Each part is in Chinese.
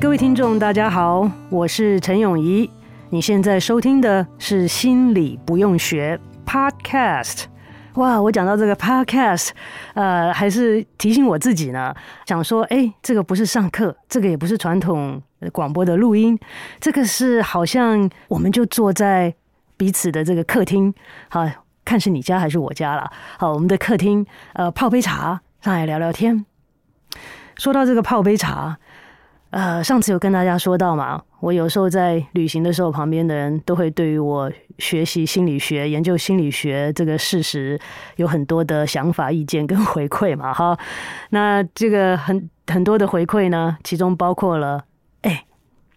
各位听众，大家好，我是陈永仪。你现在收听的是《心理不用学》Podcast。哇，我讲到这个 Podcast，呃，还是提醒我自己呢，想说，哎，这个不是上课，这个也不是传统广播的录音，这个是好像我们就坐在彼此的这个客厅，好，看是你家还是我家了。好，我们的客厅，呃，泡杯茶，上来聊聊天。说到这个泡杯茶。呃，上次有跟大家说到嘛，我有时候在旅行的时候，旁边的人都会对于我学习心理学、研究心理学这个事实有很多的想法、意见跟回馈嘛，哈。那这个很很多的回馈呢，其中包括了，哎，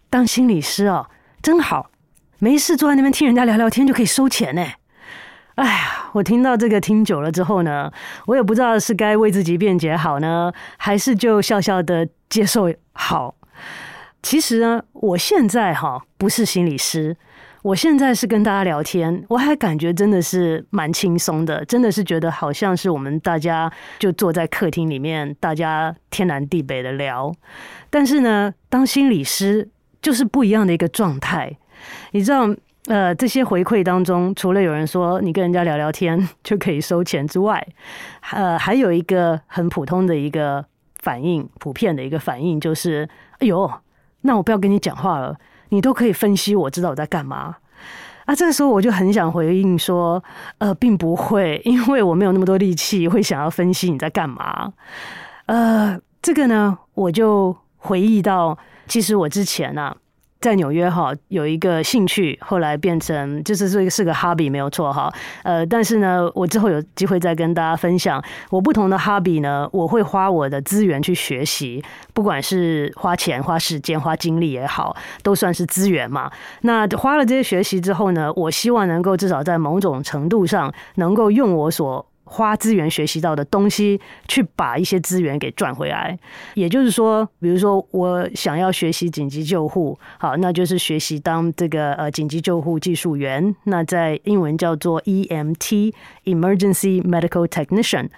当心理师哦，真好，没事坐在那边听人家聊聊天就可以收钱呢。哎呀，我听到这个听久了之后呢，我也不知道是该为自己辩解好呢，还是就笑笑的接受好。其实呢，我现在哈不是心理师，我现在是跟大家聊天，我还感觉真的是蛮轻松的，真的是觉得好像是我们大家就坐在客厅里面，大家天南地北的聊。但是呢，当心理师就是不一样的一个状态。你知道，呃，这些回馈当中，除了有人说你跟人家聊聊天就可以收钱之外，呃，还有一个很普通的一个反应，普遍的一个反应就是，哎呦。那我不要跟你讲话了，你都可以分析，我知道我在干嘛。啊，这个时候我就很想回应说，呃，并不会，因为我没有那么多力气会想要分析你在干嘛。呃，这个呢，我就回忆到，其实我之前呢、啊。在纽约哈有一个兴趣，后来变成就是这个是个 hobby 没有错哈，呃，但是呢，我之后有机会再跟大家分享我不同的 hobby 呢，我会花我的资源去学习，不管是花钱、花时间、花精力也好，都算是资源嘛。那花了这些学习之后呢，我希望能够至少在某种程度上能够用我所花资源学习到的东西，去把一些资源给赚回来。也就是说，比如说我想要学习紧急救护，好，那就是学习当这个呃紧急救护技术员，那在英文叫做 EMT（Emergency Medical Technician）。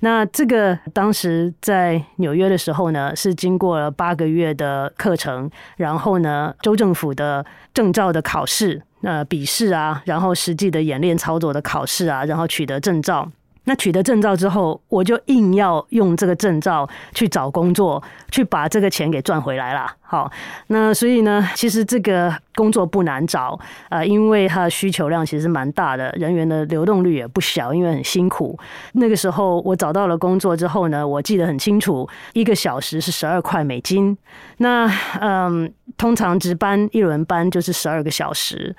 那这个当时在纽约的时候呢，是经过了八个月的课程，然后呢，州政府的证照的考试，呃，笔试啊，然后实际的演练操作的考试啊，然后取得证照。那取得证照之后，我就硬要用这个证照去找工作，去把这个钱给赚回来了。好，那所以呢，其实这个工作不难找，呃，因为它的需求量其实蛮大的，人员的流动率也不小，因为很辛苦。那个时候我找到了工作之后呢，我记得很清楚，一个小时是十二块美金。那嗯，通常值班一轮班就是十二个小时。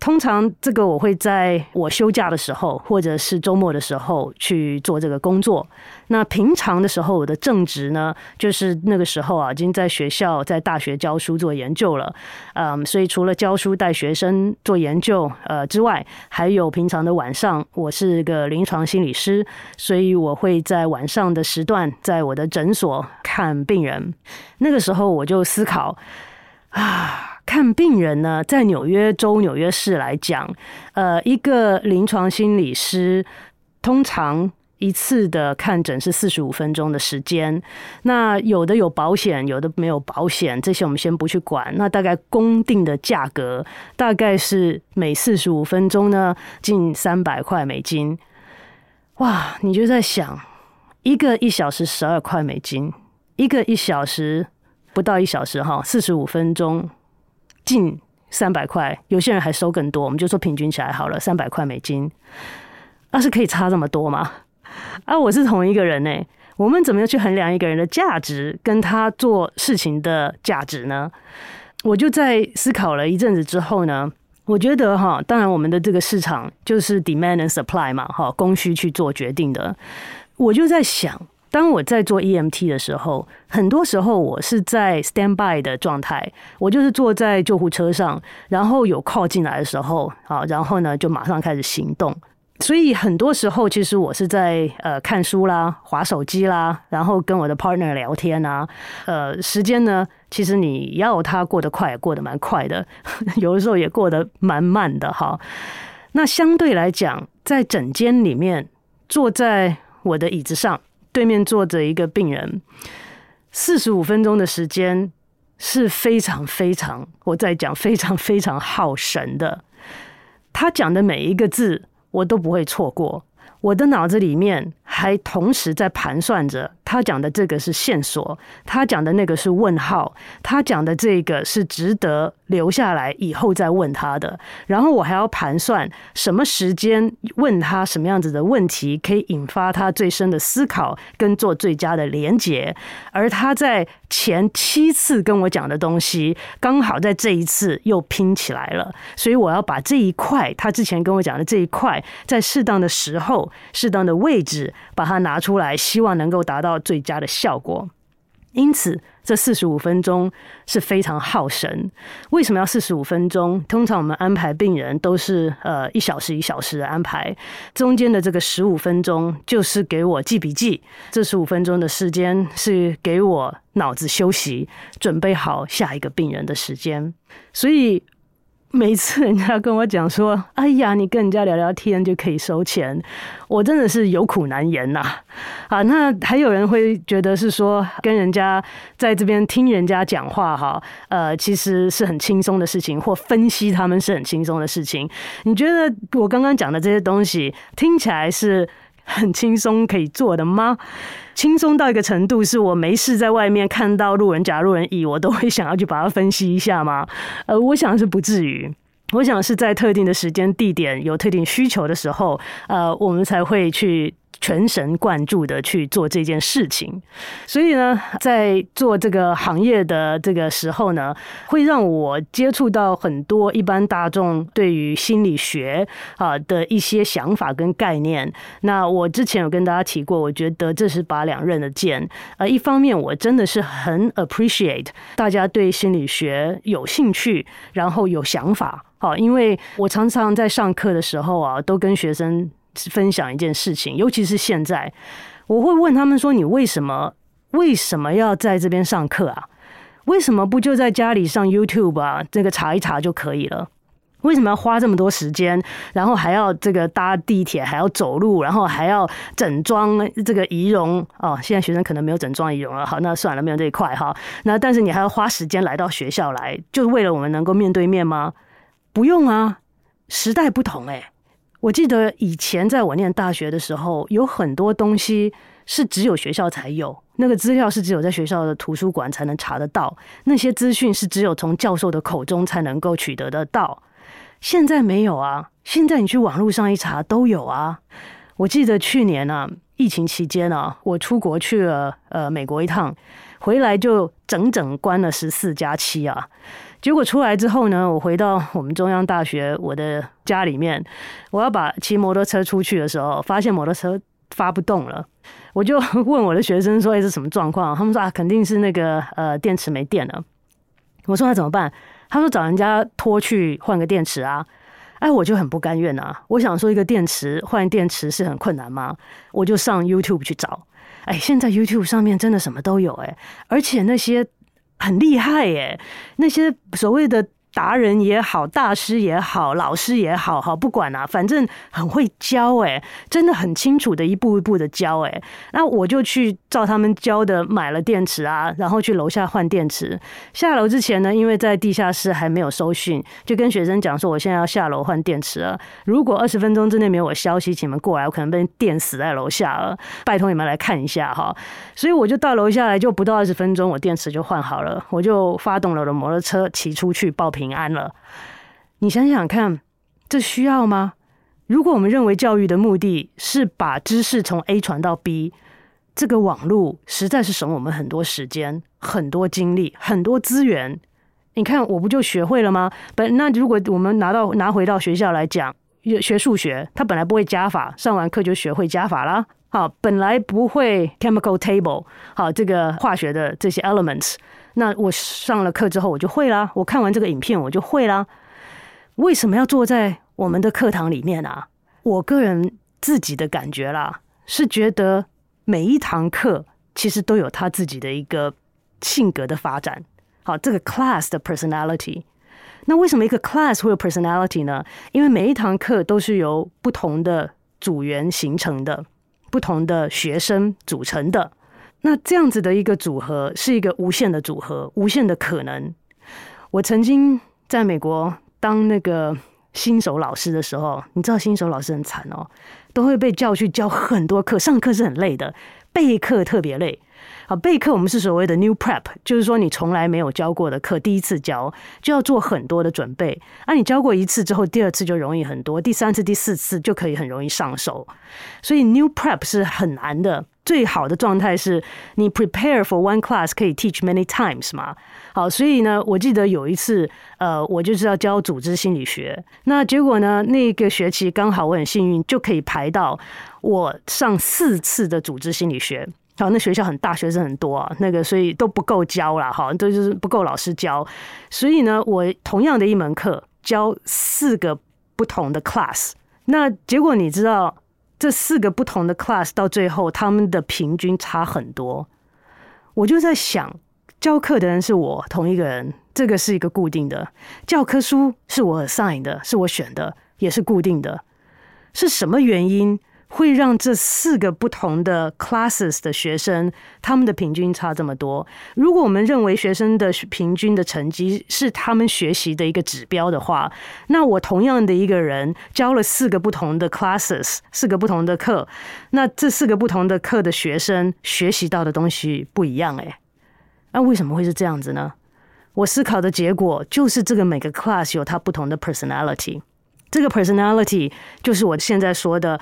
通常这个我会在我休假的时候，或者是周末的时候去做这个工作。那平常的时候，我的正职呢，就是那个时候啊，已经在学校在大学教书做研究了。嗯，所以除了教书带学生做研究呃之外，还有平常的晚上，我是个临床心理师，所以我会在晚上的时段在我的诊所看病人。那个时候我就思考啊。看病人呢，在纽约州纽约市来讲，呃，一个临床心理师通常一次的看诊是四十五分钟的时间。那有的有保险，有的没有保险，这些我们先不去管。那大概公定的价格大概是每四十五分钟呢，近三百块美金。哇，你就在想，一个一小时十二块美金，一个一小时不到一小时哈，四十五分钟。近三百块，有些人还收更多，我们就说平均起来好了，三百块美金。那、是可以差这么多吗？啊，我是同一个人呢，我们怎么样去衡量一个人的价值跟他做事情的价值呢？我就在思考了一阵子之后呢，我觉得哈，当然我们的这个市场就是 demand and supply 嘛，哈，供需去做决定的。我就在想，当我在做 EMT 的时候，很多时候我是在 standby 的状态，我就是坐在救护车上，然后有 call 进来的时候，啊，然后呢就马上开始行动。所以很多时候，其实我是在呃看书啦、滑手机啦，然后跟我的 partner 聊天啊。呃，时间呢，其实你要它过得快，过得蛮快的；有的时候也过得蛮慢的哈。那相对来讲，在诊间里面，坐在我的椅子上，对面坐着一个病人，四十五分钟的时间是非常非常，我在讲非常非常耗神的。他讲的每一个字。我都不会错过，我的脑子里面还同时在盘算着。他讲的这个是线索，他讲的那个是问号，他讲的这个是值得留下来以后再问他的。然后我还要盘算什么时间问他什么样子的问题，可以引发他最深的思考跟做最佳的连结。而他在前七次跟我讲的东西，刚好在这一次又拼起来了。所以我要把这一块他之前跟我讲的这一块，在适当的时候、适当的位置把它拿出来，希望能够达到最佳的效果，因此这四十五分钟是非常耗神。为什么要四十五分钟？通常我们安排病人都是呃一小时一小时的安排，中间的这个十五分钟就是给我记笔记，这十五分钟的时间是给我脑子休息，准备好下一个病人的时间，所以。每次人家跟我讲说：“ 哎呀，你跟人家聊聊天就可以收钱。”我真的是有苦难言呐。啊，那还有人会觉得是说跟人家在这边听人家讲话哈，呃，其实是很轻松的事情，或分析他们是很轻松的事情。你觉得我刚刚讲的这些东西听起来是很轻松可以做的吗？轻松到一个程度，是我没事在外面看到路人甲、路人乙，我都会想要去把它分析一下吗？呃，我想是不至于。我想是在特定的时间、地点有特定需求的时候，呃，我们才会去。全神贯注的去做这件事情，所以呢，在做这个行业的这个时候呢，会让我接触到很多一般大众对于心理学啊的一些想法跟概念。那我之前有跟大家提过，我觉得这是把两刃的剑。呃，一方面我真的是很 appreciate 大家对心理学有兴趣，然后有想法。好，因为我常常在上课的时候啊，都跟学生。分享一件事情，尤其是现在，我会问他们说：“你为什么为什么要在这边上课啊？为什么不就在家里上 YouTube 啊？这个查一查就可以了？为什么要花这么多时间，然后还要这个搭地铁，还要走路，然后还要整装这个仪容？哦，现在学生可能没有整装仪容了，好，那算了，没有这一块哈。那但是你还要花时间来到学校来，就是为了我们能够面对面吗？不用啊，时代不同哎。”我记得以前在我念大学的时候，有很多东西是只有学校才有，那个资料是只有在学校的图书馆才能查得到，那些资讯是只有从教授的口中才能够取得得到。现在没有啊，现在你去网络上一查都有啊。我记得去年啊，疫情期间啊，我出国去了呃美国一趟，回来就整整关了十四加七啊。结果出来之后呢，我回到我们中央大学我的家里面，我要把骑摩托车出去的时候，发现摩托车发不动了。我就问我的学生说：“哎，是什么状况？”他们说：“啊，肯定是那个呃电池没电了。”我说：“那怎么办？”他说：“找人家拖去换个电池啊。”哎，我就很不甘愿啊。我想说，一个电池换电池是很困难吗？我就上 YouTube 去找。哎，现在 YouTube 上面真的什么都有哎，而且那些。很厉害耶，那些所谓的。达人也好，大师也好，老师也好，好不管啊，反正很会教哎，真的很清楚的一步一步的教哎。那我就去照他们教的买了电池啊，然后去楼下换电池。下楼之前呢，因为在地下室还没有收讯，就跟学生讲说，我现在要下楼换电池了。如果二十分钟之内没有我消息，请你们过来，我可能被电死在楼下了。拜托你们来看一下哈。所以我就到楼下来，就不到二十分钟，我电池就换好了，我就发动了我的摩托车骑出去报平安了，你想想看，这需要吗？如果我们认为教育的目的是把知识从 A 传到 B，这个网络实在是省我们很多时间、很多精力、很多资源。你看，我不就学会了吗？本那如果我们拿到拿回到学校来讲，学数学，他本来不会加法，上完课就学会加法啦。好，本来不会 chemical table，好，这个化学的这些 elements，那我上了课之后我就会啦。我看完这个影片我就会啦。为什么要坐在我们的课堂里面啊？我个人自己的感觉啦，是觉得每一堂课其实都有他自己的一个性格的发展。好，这个 class 的 personality。那为什么一个 class 会有 personality 呢？因为每一堂课都是由不同的组员形成的。不同的学生组成的，那这样子的一个组合是一个无限的组合，无限的可能。我曾经在美国当那个新手老师的时候，你知道新手老师很惨哦，都会被叫去教很多课，上课是很累的，备课特别累。好，备课我们是所谓的 new prep，就是说你从来没有教过的课，第一次教就要做很多的准备。啊，你教过一次之后，第二次就容易很多，第三次、第四次就可以很容易上手。所以 new prep 是很难的。最好的状态是你 prepare for one class 可以 teach many times 嘛。好，所以呢，我记得有一次，呃，我就是要教组织心理学，那结果呢，那个学期刚好我很幸运就可以排到我上四次的组织心理学。好，那学校很大，学生很多啊，那个所以都不够教了，好，都就是不够老师教，所以呢，我同样的一门课教四个不同的 class，那结果你知道，这四个不同的 class 到最后他们的平均差很多，我就在想，教课的人是我同一个人，这个是一个固定的，教科书是我 assign 的，是我选的，也是固定的，是什么原因？会让这四个不同的 classes 的学生，他们的平均差这么多。如果我们认为学生的平均的成绩是他们学习的一个指标的话，那我同样的一个人教了四个不同的 classes，四个不同的课，那这四个不同的课的学生学习到的东西不一样诶，那为什么会是这样子呢？我思考的结果就是这个每个 class 有它不同的 personality，这个 personality 就是我现在说的。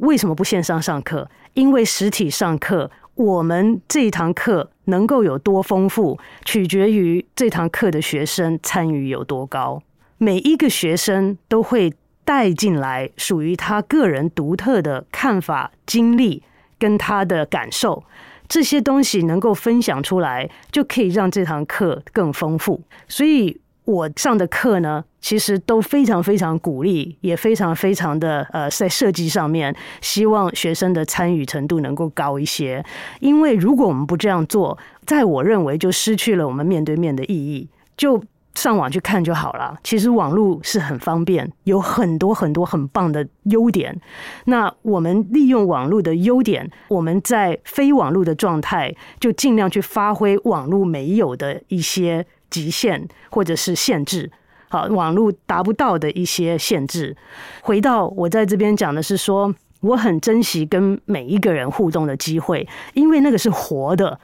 为什么不线上上课？因为实体上课，我们这一堂课能够有多丰富，取决于这堂课的学生参与有多高。每一个学生都会带进来属于他个人独特的看法、经历跟他的感受，这些东西能够分享出来，就可以让这堂课更丰富。所以。我上的课呢，其实都非常非常鼓励，也非常非常的呃，在设计上面，希望学生的参与程度能够高一些。因为如果我们不这样做，在我认为就失去了我们面对面的意义。就上网去看就好了。其实网络是很方便，有很多很多很棒的优点。那我们利用网络的优点，我们在非网络的状态，就尽量去发挥网络没有的一些。极限或者是限制，好，网络达不到的一些限制。回到我在这边讲的是说，我很珍惜跟每一个人互动的机会，因为那个是活的。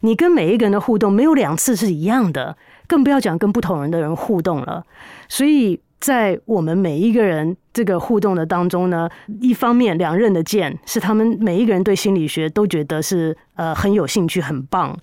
你跟每一个人的互动没有两次是一样的，更不要讲跟不同人的人互动了。所以在我们每一个人这个互动的当中呢，一方面两刃的剑是他们每一个人对心理学都觉得是呃很有兴趣，很棒。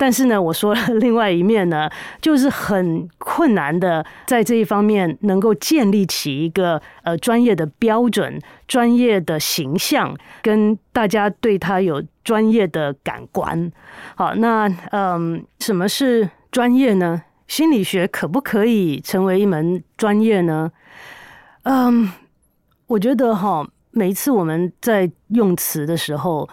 但是呢，我说了另外一面呢，就是很困难的，在这一方面能够建立起一个呃专业的标准、专业的形象，跟大家对他有专业的感官。好，那嗯，什么是专业呢？心理学可不可以成为一门专业呢？嗯，我觉得哈，每一次我们在用词的时候。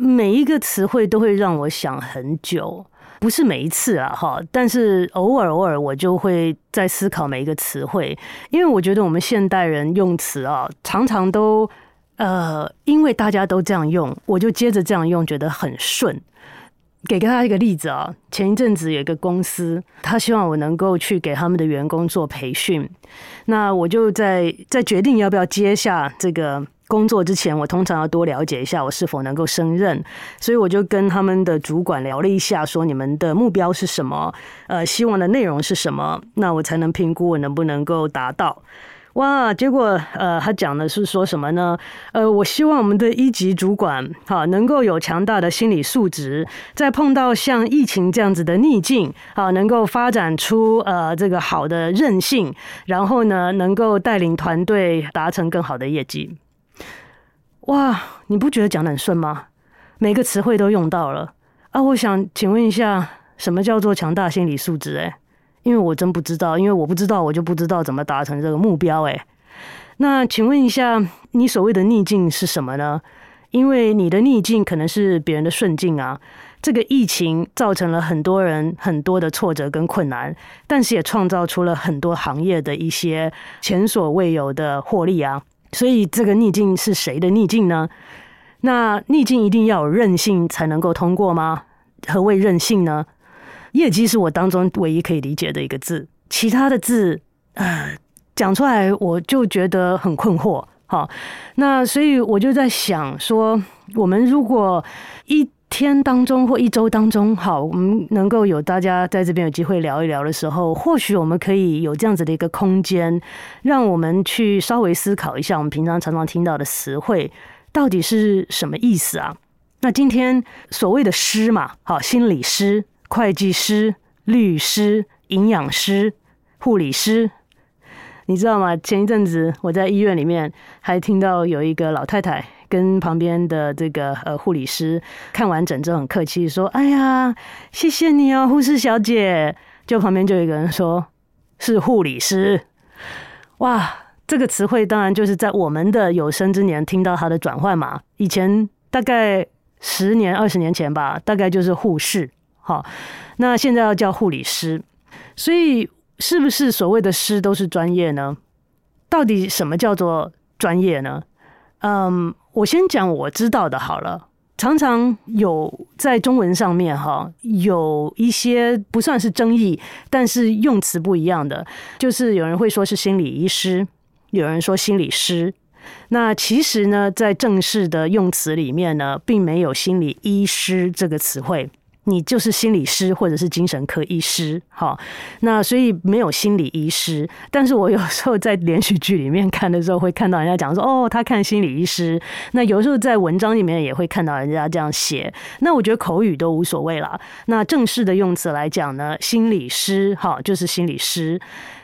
每一个词汇都会让我想很久，不是每一次啊，哈，但是偶尔偶尔我就会在思考每一个词汇，因为我觉得我们现代人用词啊，常常都呃，因为大家都这样用，我就接着这样用，觉得很顺。给大家一个例子啊，前一阵子有一个公司，他希望我能够去给他们的员工做培训，那我就在在决定要不要接下这个。工作之前，我通常要多了解一下我是否能够胜任，所以我就跟他们的主管聊了一下，说你们的目标是什么，呃，希望的内容是什么，那我才能评估我能不能够达到。哇，结果呃，他讲的是说什么呢？呃，我希望我们的一级主管哈，能够有强大的心理素质，在碰到像疫情这样子的逆境，啊，能够发展出呃这个好的韧性，然后呢，能够带领团队达成更好的业绩。哇，你不觉得讲得很顺吗？每个词汇都用到了啊！我想请问一下，什么叫做强大心理素质？诶？因为我真不知道，因为我不知道，我就不知道怎么达成这个目标。哎，那请问一下，你所谓的逆境是什么呢？因为你的逆境可能是别人的顺境啊。这个疫情造成了很多人很多的挫折跟困难，但是也创造出了很多行业的一些前所未有的获利啊。所以这个逆境是谁的逆境呢？那逆境一定要有韧性才能够通过吗？何谓韧性呢？业绩是我当中唯一可以理解的一个字，其他的字，呃，讲出来我就觉得很困惑。好，那所以我就在想说，我们如果一天当中或一周当中，好，我们能够有大家在这边有机会聊一聊的时候，或许我们可以有这样子的一个空间，让我们去稍微思考一下，我们平常常常听到的词汇到底是什么意思啊？那今天所谓的师嘛，好，心理师。会计师、律师、营养师、护理师，你知道吗？前一阵子我在医院里面还听到有一个老太太跟旁边的这个呃护理师看完诊之后很客气说：“哎呀，谢谢你哦，护士小姐。”就旁边就有一个人说：“是护理师。”哇，这个词汇当然就是在我们的有生之年听到它的转换嘛。以前大概十年、二十年前吧，大概就是护士。好，那现在要叫护理师，所以是不是所谓的师都是专业呢？到底什么叫做专业呢？嗯，我先讲我知道的好了。常常有在中文上面哈，有一些不算是争议，但是用词不一样的，就是有人会说是心理医师，有人说心理师。那其实呢，在正式的用词里面呢，并没有心理医师这个词汇。你就是心理师或者是精神科医师，哈，那所以没有心理医师。但是我有时候在连续剧里面看的时候，会看到人家讲说，哦，他看心理医师。那有时候在文章里面也会看到人家这样写。那我觉得口语都无所谓了。那正式的用词来讲呢，心理师，哈，就是心理师。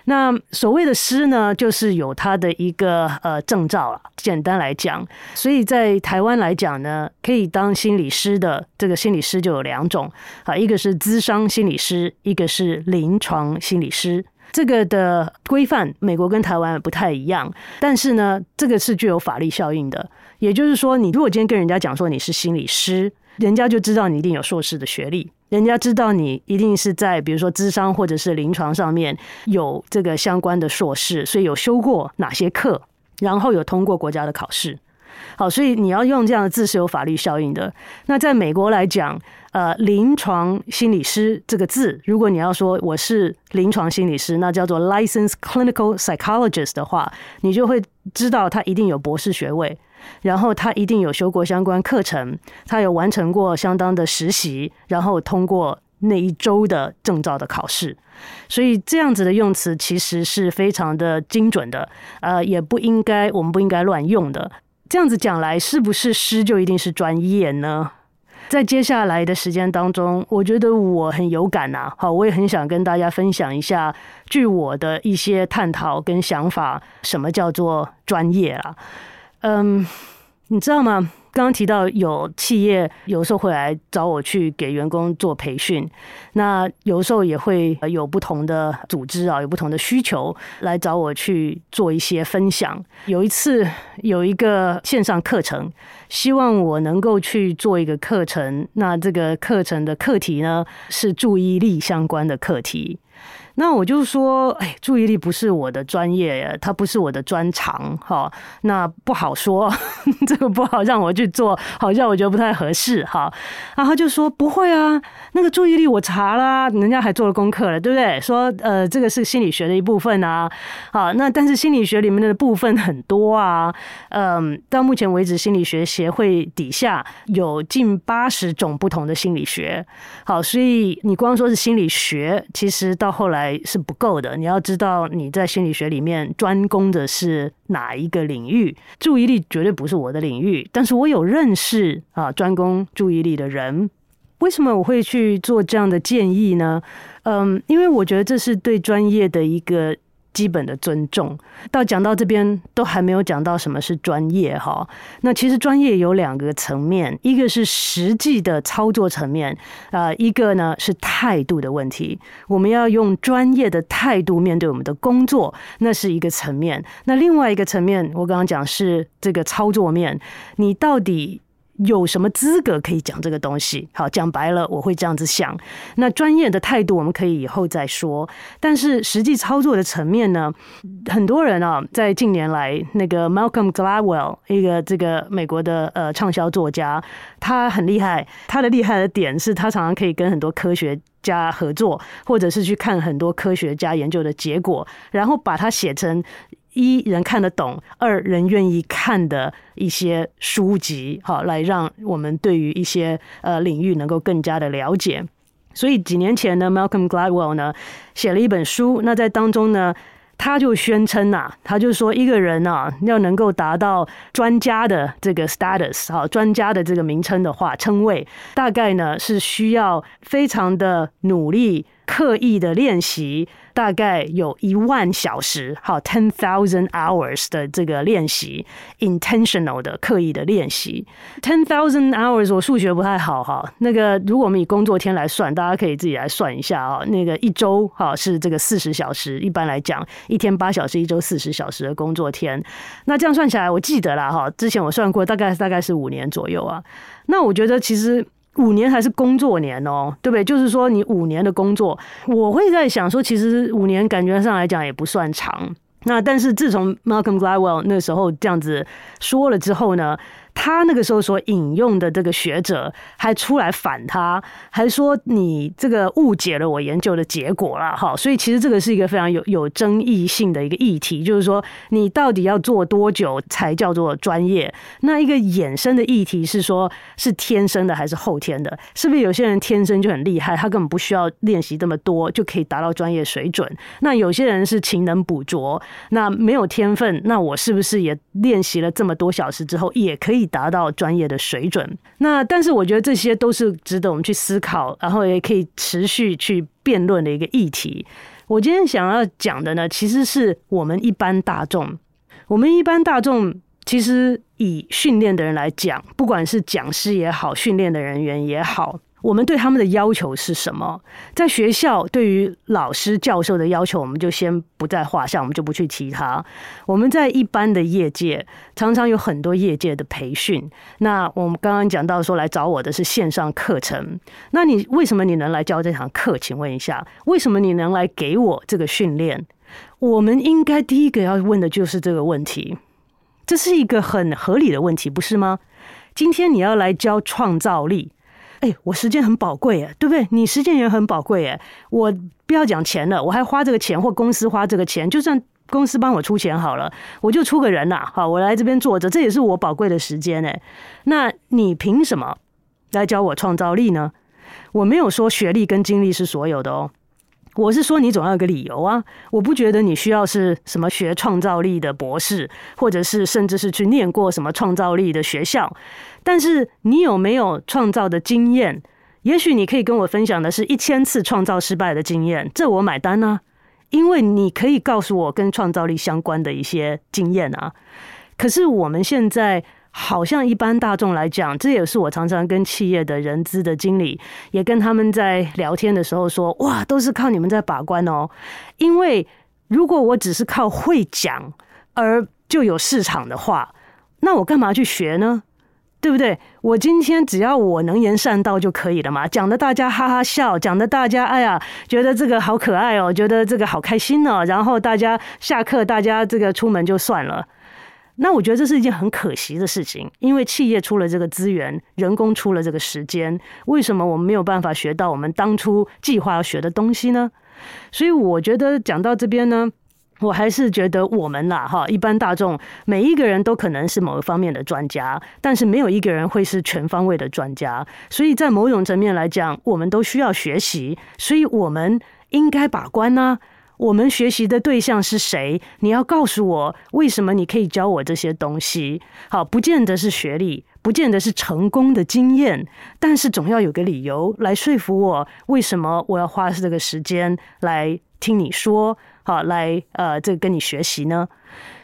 那所谓的师呢，就是有他的一个呃证照了。简单来讲，所以在台湾来讲呢，可以当心理师的这个心理师就有两种啊，一个是咨商心理师，一个是临床心理师。这个的规范，美国跟台湾不太一样，但是呢，这个是具有法律效应的。也就是说，你如果今天跟人家讲说你是心理师，人家就知道你一定有硕士的学历。人家知道你一定是在比如说智商或者是临床上面有这个相关的硕士，所以有修过哪些课，然后有通过国家的考试。好，所以你要用这样的字是有法律效应的。那在美国来讲，呃，临床心理师这个字，如果你要说我是临床心理师，那叫做 l i c e n s e clinical psychologist 的话，你就会知道他一定有博士学位。然后他一定有修过相关课程，他有完成过相当的实习，然后通过那一周的证照的考试，所以这样子的用词其实是非常的精准的，呃，也不应该，我们不应该乱用的。这样子讲来，是不是师就一定是专业呢？在接下来的时间当中，我觉得我很有感呐，好，我也很想跟大家分享一下，据我的一些探讨跟想法，什么叫做专业啊？嗯，你知道吗？刚刚提到有企业有时候会来找我去给员工做培训，那有时候也会有不同的组织啊，有不同的需求来找我去做一些分享。有一次有一个线上课程，希望我能够去做一个课程，那这个课程的课题呢是注意力相关的课题。那我就说，哎，注意力不是我的专业，它不是我的专长，哈，那不好说。这个不好让我去做，好像我觉得不太合适哈。然后就说不会啊，那个注意力我查了，人家还做了功课了，对不对？说呃，这个是心理学的一部分啊。好，那但是心理学里面的部分很多啊。嗯，到目前为止，心理学协会底下有近八十种不同的心理学。好，所以你光说是心理学，其实到后来是不够的。你要知道你在心理学里面专攻的是哪一个领域。注意力绝对不是我的领域，但是我有认识啊专攻注意力的人。为什么我会去做这样的建议呢？嗯，因为我觉得这是对专业的一个。基本的尊重，到讲到这边都还没有讲到什么是专业哈。那其实专业有两个层面，一个是实际的操作层面，啊，一个呢是态度的问题。我们要用专业的态度面对我们的工作，那是一个层面。那另外一个层面，我刚刚讲是这个操作面，你到底有什么资格可以讲这个东西？好，讲白了，我会这样子想。那专业的态度，我们可以以后再说。但是实际操作的层面呢，很多人啊，在近年来，那个 Malcolm Gladwell，一个这个美国的呃畅销作家，他很厉害。他的厉害的点是他常常可以跟很多科学家合作，或者是去看很多科学家研究的结果，然后把它写成。一人看得懂，二人愿意看的一些书籍，好，来让我们对于一些呃领域能够更加的了解。所以几年前呢，Malcolm Gladwell 呢写了一本书，那在当中呢，他就宣称呐，他就说一个人呐要能够达到专家的这个 status，好，专家的这个名称的话，称谓大概呢是需要非常的努力。刻意的练习大概有一万小时，好，ten thousand hours 的这个练习，intentional 的刻意的练习，ten thousand hours 我数学不太好哈，那个如果我们以工作天来算，大家可以自己来算一下啊，那个一周哈是这个四十小时，一般来讲一天八小时，一周四十小时的工作天，那这样算起来，我记得了哈，之前我算过，大概大概是五年左右啊，那我觉得其实。五年还是工作年哦，对不对？就是说你五年的工作，我会在想说，其实五年感觉上来讲也不算长。那但是自从 Malcolm Gladwell 那时候这样子说了之后呢，他那个时候所引用的这个学者还出来反他，还说你这个误解了我研究的结果了，哈，所以其实这个是一个非常有有争议性的一个议题，就是说你到底要做多久才叫做专业？那一个衍生的议题是说，是天生的还是后天的？是不是有些人天生就很厉害，他根本不需要练习这么多就可以达到专业水准？那有些人是勤能补拙，那没有天分，那我是不是也练习了这么多小时之后也可以？达到专业的水准，那但是我觉得这些都是值得我们去思考，然后也可以持续去辩论的一个议题。我今天想要讲的呢，其实是我们一般大众。我们一般大众其实以训练的人来讲，不管是讲师也好，训练的人员也好。我们对他们的要求是什么？在学校，对于老师、教授的要求，我们就先不在话下，我们就不去提它。我们在一般的业界，常常有很多业界的培训。那我们刚刚讲到说，来找我的是线上课程。那你为什么你能来教这堂课？请问一下，为什么你能来给我这个训练？我们应该第一个要问的就是这个问题。这是一个很合理的问题，不是吗？今天你要来教创造力。哎，我时间很宝贵哎，对不对？你时间也很宝贵哎。我不要讲钱了，我还花这个钱，或公司花这个钱，就算公司帮我出钱好了，我就出个人呐。好，我来这边坐着，这也是我宝贵的时间哎。那你凭什么来教我创造力呢？我没有说学历跟经历是所有的哦。我是说，你总要有个理由啊！我不觉得你需要是什么学创造力的博士，或者是甚至是去念过什么创造力的学校。但是你有没有创造的经验？也许你可以跟我分享的是一千次创造失败的经验，这我买单呢，因为你可以告诉我跟创造力相关的一些经验啊。可是我们现在。好像一般大众来讲，这也是我常常跟企业的人资的经理，也跟他们在聊天的时候说，哇，都是靠你们在把关哦。因为如果我只是靠会讲而就有市场的话，那我干嘛去学呢？对不对？我今天只要我能言善道就可以了嘛，讲的大家哈哈笑，讲的大家哎呀，觉得这个好可爱哦，觉得这个好开心哦，然后大家下课，大家这个出门就算了。那我觉得这是一件很可惜的事情，因为企业出了这个资源，人工出了这个时间，为什么我们没有办法学到我们当初计划要学的东西呢？所以我觉得讲到这边呢，我还是觉得我们啦，哈，一般大众每一个人都可能是某一方面的专家，但是没有一个人会是全方位的专家。所以在某种层面来讲，我们都需要学习，所以我们应该把关呢。我们学习的对象是谁？你要告诉我为什么你可以教我这些东西？好，不见得是学历，不见得是成功的经验，但是总要有个理由来说服我，为什么我要花这个时间来听你说？好，来呃，这跟你学习呢？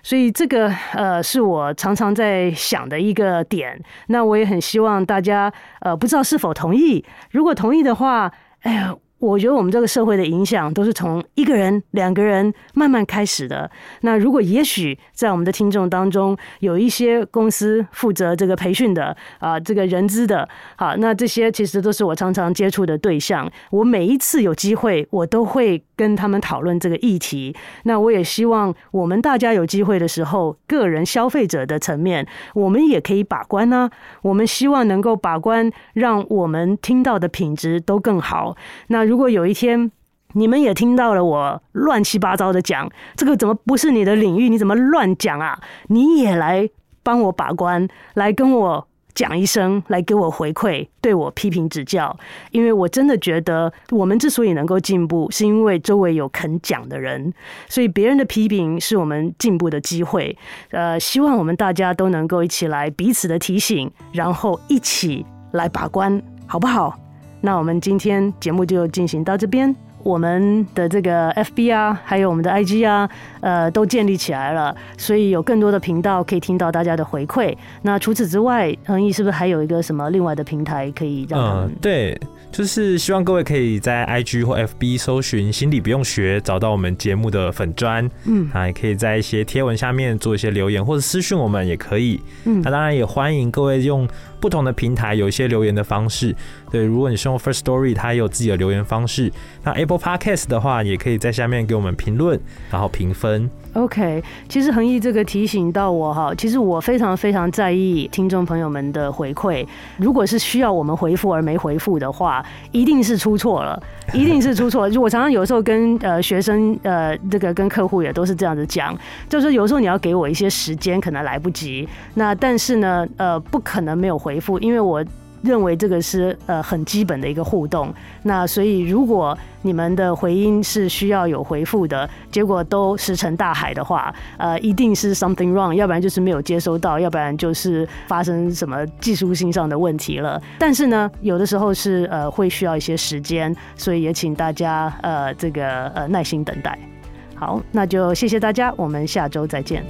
所以这个呃，是我常常在想的一个点。那我也很希望大家呃，不知道是否同意？如果同意的话，哎呀。我觉得我们这个社会的影响都是从一个人、两个人慢慢开始的。那如果也许在我们的听众当中有一些公司负责这个培训的啊，这个人资的，好，那这些其实都是我常常接触的对象。我每一次有机会，我都会跟他们讨论这个议题。那我也希望我们大家有机会的时候，个人消费者的层面，我们也可以把关呢。我们希望能够把关，让我们听到的品质都更好。那。如果有一天你们也听到了我乱七八糟的讲，这个怎么不是你的领域？你怎么乱讲啊？你也来帮我把关，来跟我讲一声，来给我回馈，对我批评指教。因为我真的觉得，我们之所以能够进步，是因为周围有肯讲的人，所以别人的批评是我们进步的机会。呃，希望我们大家都能够一起来彼此的提醒，然后一起来把关，好不好？那我们今天节目就进行到这边，我们的这个 FB 啊，还有我们的 IG 啊，呃，都建立起来了，所以有更多的频道可以听到大家的回馈。那除此之外，恒毅是不是还有一个什么另外的平台可以让？嗯，对。就是希望各位可以在 IG 或 FB 搜寻“心理不用学”，找到我们节目的粉砖，嗯，啊，也可以在一些贴文下面做一些留言，或者私讯我们也可以。嗯，那当然也欢迎各位用不同的平台有一些留言的方式。对，如果你是用 First Story，它也有自己的留言方式。那 Apple Podcast 的话，也可以在下面给我们评论，然后评分。OK，其实恒毅这个提醒到我哈，其实我非常非常在意听众朋友们的回馈。如果是需要我们回复而没回复的话，一定是出错了，一定是出错。就我常常有时候跟呃学生呃这个跟客户也都是这样子讲，就是有时候你要给我一些时间，可能来不及。那但是呢，呃，不可能没有回复，因为我。认为这个是呃很基本的一个互动，那所以如果你们的回音是需要有回复的，结果都石沉大海的话，呃，一定是 something wrong，要不然就是没有接收到，要不然就是发生什么技术性上的问题了。但是呢，有的时候是呃会需要一些时间，所以也请大家呃这个呃耐心等待。好，那就谢谢大家，我们下周再见。